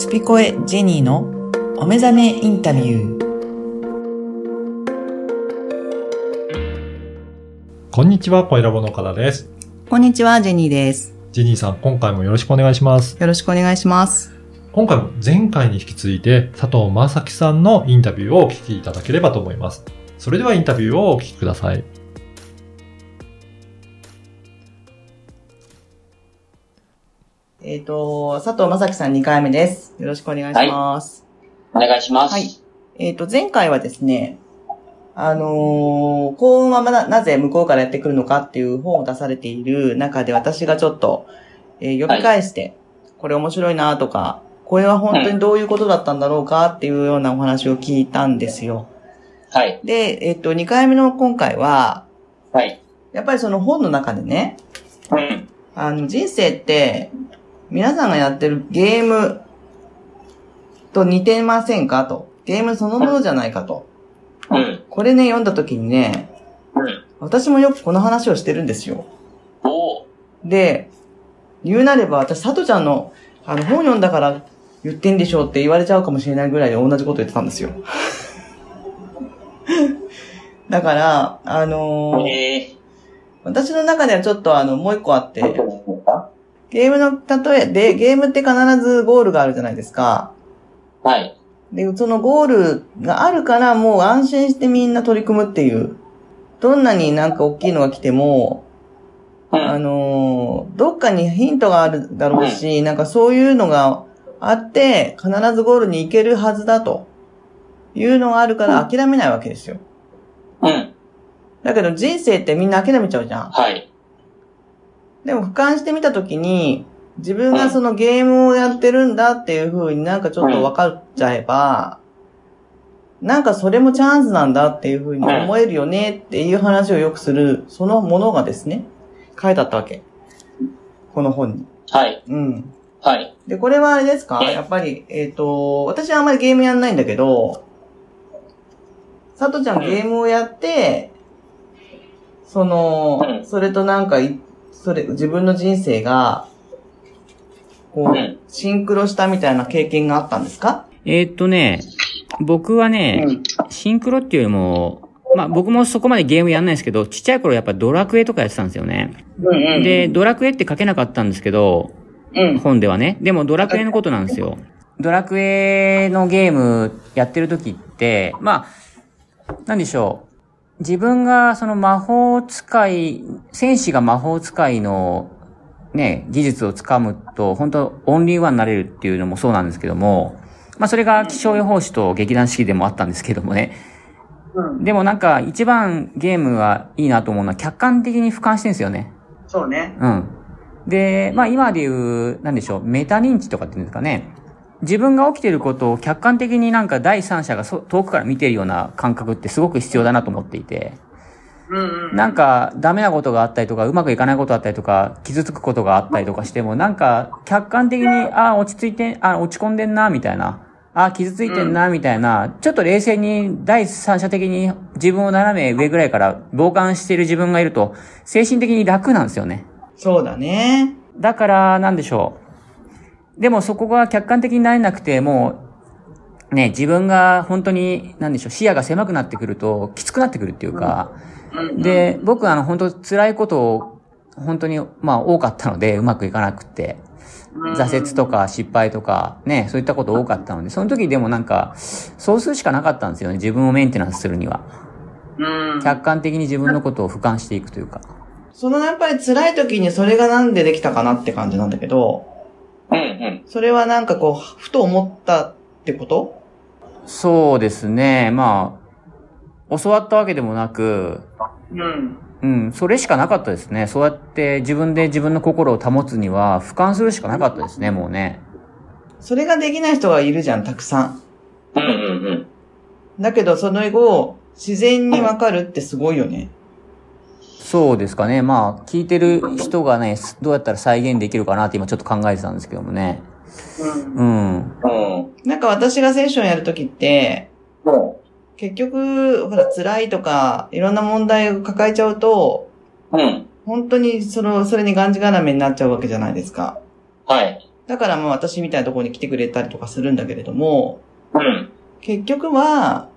スピコエジェニーのお目覚めインタビュー。こんにちは、小ラボの岡田です。こんにちは、ジェニーです。ジェニーさん、今回もよろしくお願いします。よろしくお願いします。今回も前回に引き続いて、佐藤正樹さんのインタビューをお聞きいただければと思います。それではインタビューをお聞きください。えっ、と、佐藤正樹さん2回目です。よろしくお願いします。お願いします。はい。えっ、と、前回はですね、あのー幸運はまだなぜ向こうからやってくるのかっていう本を出されている中で私がちょっと、えー呼び返して、これ面白いなとか、これは本当にどういうことだったんだろうかっていうようなお話を聞いたんですよ。はい。で、えっ、と、2回目の今回は、はい。やっぱりその本の中でね、うん。あの、人生って、皆さんがやってるゲームと似てませんかと。ゲームそのものじゃないかと。うん。これね、読んだ時にね、うん。私もよくこの話をしてるんですよ。おーで、言うなれば、私、佐藤ちゃんの、あの、本読んだから言ってんでしょうって言われちゃうかもしれないぐらいで同じこと言ってたんですよ。だから、あのーえ私の中ではちょっとあの、もう一個あって、ゲームの例えで、ゲームって必ずゴールがあるじゃないですか。はい。で、そのゴールがあるからもう安心してみんな取り組むっていう。どんなになんか大きいのが来ても、あうん。のーどっかにヒントがあるだろうし、なんかそういうのがあって、必ずゴールに行けるはずだというのがあるから諦めないわけですよ。うん。だけど人生ってみんな諦めちゃうじゃん。はい。でも俯瞰してみたときに、自分がそのゲームをやってるんだっていう風になんかちょっと分かっちゃえば、なんかそれもチャンスなんだっていう風に思えるよねっていう話をよくする、そのものがですね、書いてあったわけ。この本に。はい。うん。はい。で、これはあれですか？え？やっぱり、えっ、と、私はあんまりゲームやんないんだけど、佐藤ちゃんゲームをやって、そのう、んそれとなんかい、それ、自分の人生が、こうんう、シンクロしたみたいな経験があったんですか？えーっとね、僕はね、うん。シンクロっていうよりも、まあ僕もそこまでゲームやんないですけど、ちっちゃい頃やっぱドラクエとかやってたんですよね。うんうん。で、ドラクエって書けなかったんですけど、うん。本ではね。でもドラクエのことなんですよ。ドラクエのゲームやってる時って、まあ、なんでしょう。自分がその魔法使い、戦士が魔法使いのね、技術をつかむと、本当オンリーワンになれるっていうのもそうなんですけども、まあそれが気象予報士と劇団四季でもあったんですけどもね。うん。でもなんか一番ゲームがいいなと思うのは客観的に俯瞰してるんですよね。そうね。うん。で、まあ今で言う、なんでしょう、メタ認知とかっていうんですかね。自分が起きていることを客観的になんか第三者がそ遠くから見てるような感覚ってすごく必要だなと思っていて。なんかダメなことがあったりとか、うまくいかないことがあったりとか、傷つくことがあったりとかしても、なんか客観的に、ああ、落ち着いて、あ落ち込んでんな、みたいな。ああ、傷ついてんな、みたいな。ちょっと冷静に第三者的に自分を斜め上ぐらいから傍観している自分がいると、精神的に楽なんですよね。そうだね。だから、なんでしょう。でもそこが客観的になれなくて、もう、ね、自分が本当に、なんでしょう、視野が狭くなってくると、きつくなってくるっていうか、で、僕あの、本当辛いことを、本当に、まあ多かったので、うまくいかなくて、挫折とか失敗とか、ね、そういったこと多かったので、その時でもなんか、そうするしかなかったんですよね、自分をメンテナンスするには。うん。客観的に自分のことを俯瞰していくというか。そのやっぱり辛い時にそれがなんでできたかなって感じなんだけど、それはなんかこう、ふと思ったってこと？そうですね、まあ、教わったわけでもなく、うん。うん、それしかなかったですね。そうやって自分で自分の心を保つには、俯瞰するしかなかったですね、もうね。それができない人がいるじゃん、たくさん。うんうんうん。だけど、その後、自然にわかるってすごいよね。そうですかね。まあ、聞いてる人がね、どうやったら再現できるかなって今ちょっと考えてたんですけどもね。うん。うん。なんか私がセッションやるときって、うん。結局、ほら、辛いとか、いろんな問題を抱えちゃうと、うん。本当にその、それにがんじがらめになっちゃうわけじゃないですか。はい。だからまあ私みたいなところに来てくれたりとかするんだけれども、うん。結局は、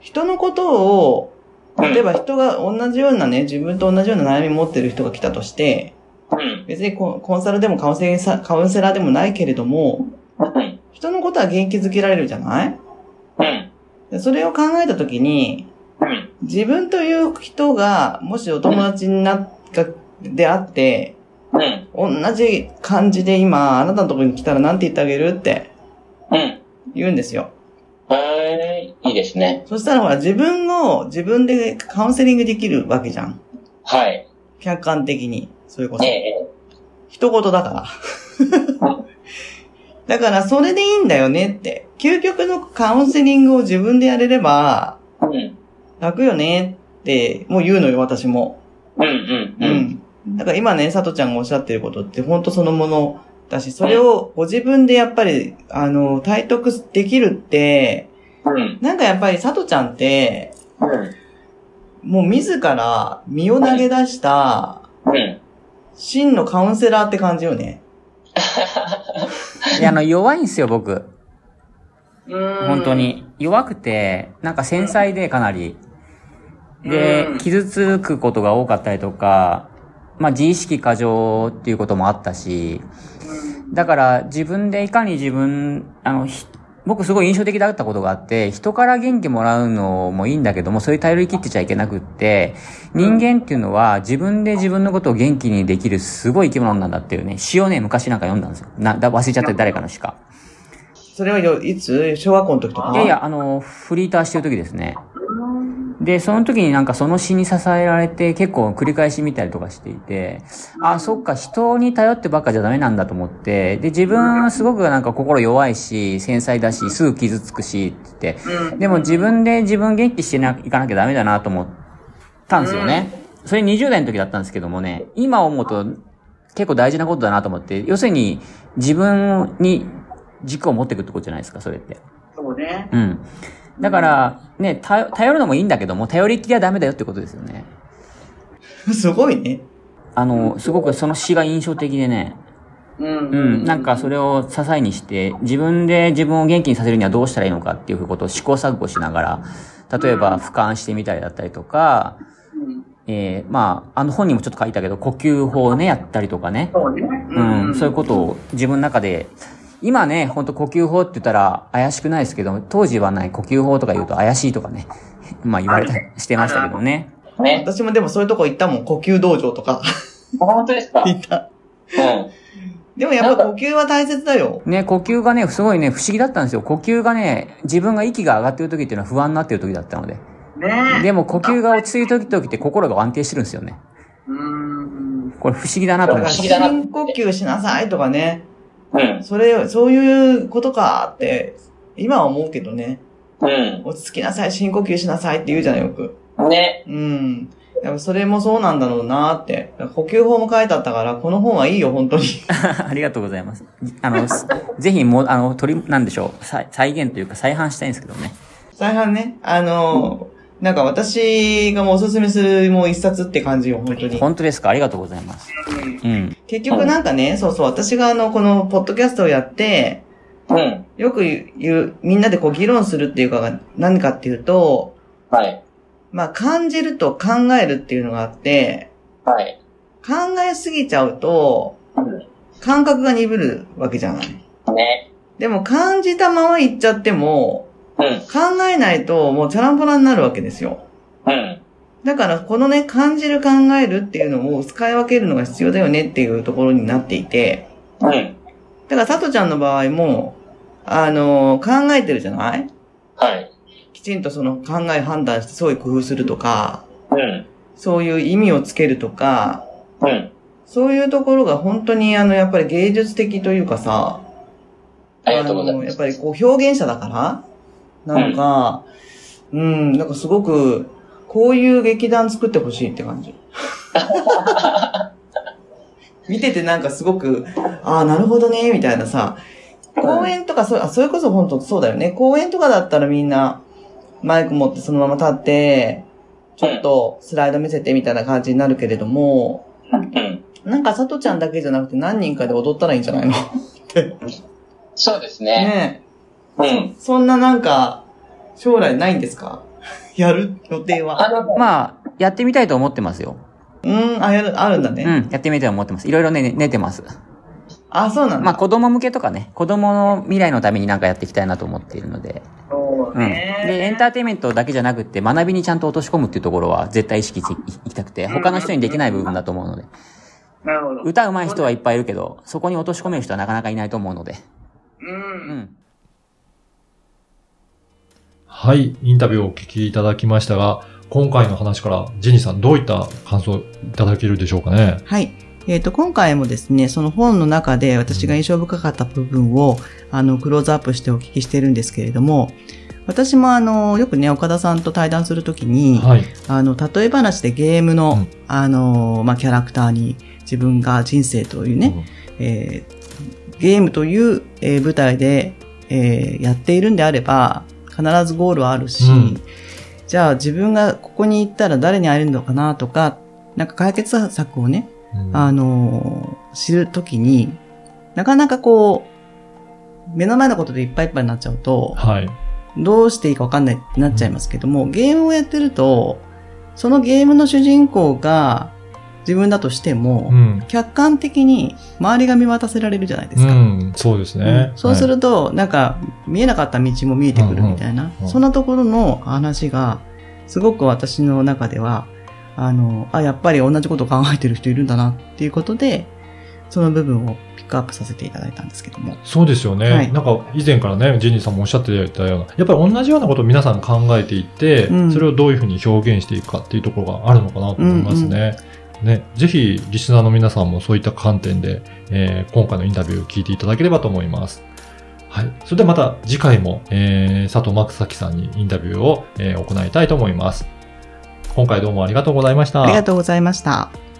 人のことを、例えば人が同じようなね、自分と同じような悩み持ってる人が来たとして、うん。別にコンコンサルでもカウンセラーでもないけれども、うん。人のことは元気づけられるじゃない？それを考えたときに、うん。自分という人が、もしお友達になった、であって、うん。同じ感じで今、あなたのところに来たら何て言ってあげる？ってうん。言うんですよ。はい。いいですね。そしたらほら、自分を自分でカウンセリングできるわけじゃん。はい。客観的に。それこそえ。え。一言だから。だから、それでいいんだよねって。究極のカウンセリングを自分でやれれば、うん。楽よねって、もう言うのよ、私も。うん。うん。ううん。ん。だから今ね、さとちゃんがおっしゃってることって本当そのものだし、それをご自分でやっぱり、あの、体得できるって、うん。なんかやっぱりさとちゃんって、うん。もう自ら身を投げ出した、うん。真のカウンセラーって感じよね。いや、あの、弱いんですよ、僕。うん本当。に。弱くて、なんか繊細でかなり。でうん、傷つくことが多かったりとか、まあ自意識過剰っていうこともあったし、だから自分でいかに自分、あの、ひ僕すごい印象的だったことがあって、人から元気もらうのもいいんだけども、そういう頼り切ってちゃいけなくって、人間っていうのは自分で自分のことを元気にできるすごい生き物なんだっていうね、詩をね、昔なんか読んだんですよ。な、だ忘れちゃって誰かの詩か。それはよいつ？小学校の時とか？いやいや、あの、フリーターしてる時ですね。で、その時になんかその詩に支えられて結構繰り返し見たりとかしていて、あ、そっか、人に頼ってばっかじゃダメなんだと思って、で、自分すごくなんか心弱いし、繊細だし、すぐ傷つくし、って言って、でも自分で自分元気してないかなきゃダメだなと思ったんですよね。それ20代の時だったんですけどもね、今思うと結構大事なことだなと思って、要するに自分に軸を持っていくってことじゃないですか、それって。そうね。うん。だから、ね、頼頼るのもいいんだけども、頼りっきりはダメだよってことですよね。すごいね。あの、すごくその詩が印象的でね、うんうん、なんかそれを支えにして、自分で自分を元気にさせるにはどうしたらいいのかっていうことを試行錯誤しながら、例えば俯瞰してみたりだったりとか、えー、まあ、あの本にもちょっと書いたけど、呼吸法をね、やったりとかね。そうね。うん、そういうことを自分の中で、今ね、ほんと呼吸法って言ったら怪しくないですけど、当時はない呼吸法とか言うと怪しいとかね、まあ言われたりしてましたけどね。ね。私もでもそういうとこ行ったもん。呼吸道場とか本当ですか？行った。うん。でもやっぱ呼吸は大切だよ。ね、呼吸がね、すごいね、不思議だったんですよ。呼吸がね、自分が息が上がってる時っていうのは不安になってる時だったので。ねでも呼吸が落ち着いてる時って心が安定してるんですよね。うん。これ不思議だなと思って。不思議だな深呼吸しなさいとかね。うん。それ、そういうことかって、今は思うけどね。うん。落ち着きなさい、深呼吸しなさいって言うじゃないよく。ね。うん。でもそれもそうなんだろうなって。呼吸法も書いてあったから、この本はいいよ、本当に。ありがとうございます。あの、す ぜひもう、あの、取り、なんでしょう、再再現というか再販したいんですけどね。再販ね、あの、なんか私がもうおすすめするもう一冊って感じよ、本当に。本当ですか？ありがとうございます。うん。結局なんかね、そうそう、私があの、このポッドキャストをやって、うん。よく言う、みんなでこう議論するっていうかが何かっていうと、はい。まあ感じると考えるっていうのがあって、はい。考えすぎちゃうと、うん。感覚が鈍るわけじゃない。ね。でも感じたまま言っちゃっても、うん。考えないともうチャランポラになるわけですよ。うん。だから、このね、感じる考えるっていうのを使い分けるのが必要だよねっていうところになっていて、うん。だから、さとちゃんの場合も、あの考えてるじゃない？はい。きちんとその考え判断して、そういう工夫するとか、うん。そういう意味をつけるとか、うん。そういうところが本当にあの、やっぱり芸術的というかさ、ありがとうございのやっます。ぱりこう表現者だから、なのか、うん、なんかすごく、こういう劇団作ってほしいって感じ。見ててなんかすごく、ああ、なるほどね、みたいなさ、公演とかそそれこそ本当そうだよね。公演とかだったらみんな、マイク持ってそのまま立って、ちょっとスライド見せてみたいな感じになるけれども、うん。なんかさとちゃんだけじゃなくて何人かで踊ったらいいんじゃないの？って。そうですね。ねうん。え。そんななんか、将来ないんですか？やる予定は。あの、まあ、やってみたいと思ってますよ。うん、あ、やる、あるんだね。うん、やってみたいと思ってます。いろいろね、ね寝てます。あ、そうなんだ。まあ、子供向けとかね、子供の未来のためになんかやっていきたいなと思っているので。そううん。ね。で、エンターテインメントだけじゃなくって、学びにちゃんと落とし込むっていうところは絶対意識していきたくて、他の人にできない部分だと思うので。なるほど。歌うまい人はいっぱいいるけど、そこに落とし込める人はなかなかいないと思うので。う。うんん。はい、インタビューをお聞きいただきましたが、今回の話からジェニーさんどういった感想いただけるでしょうかね？はい。えっ、と、今回もですね、その本の中で私が印象深かった部分を、あの、クローズアップしてお聞きしてるんですけれども、私もあの、よくね、岡田さんと対談するときに、はい。あの、例え話でゲームの、うんあの、まあ、キャラクターに自分が人生というね、えーゲームという、えー舞台で、えーやっているんであれば、必ずゴールはあるし、うんじゃあ自分がここに行ったら誰に会えるのかなとか、なんか解決策をね、うんあのー知るときに、なかなかこう、目の前のことでいっぱいいっぱいになっちゃうと、はい。どうしていいかわかんないってなっちゃいますけども、ゲームをやってると、そのゲームの主人公が自分だとしても、うん。客観的に周りが見渡せられるじゃないですか。うん、そうですね。うんそうすると、なんか、見えなかった道も見えてくるみたいな、うんうんそんなところの話が、すごく私の中では、あの、あ、やっぱり同じことを考えてる人いるんだなっていうことで、その部分をピックアップさせていただいたんですけども。そうですよね。はいなんか以前からね、ジェニーさんもおっしゃっていたような、やっぱり同じようなことを皆さん考えていて、うんそれをどういうふうに表現していくかっていうところがあるのかなと思いますね。ね、ぜひ、リスナーの皆さんもそういった観点で、えー今回のインタビューを聞いていただければと思います。はい。それではまた次回も、えー佐藤正樹さんにインタビューを、えー行いたいと思います。今回どうもありがとうございました。ありがとうございました。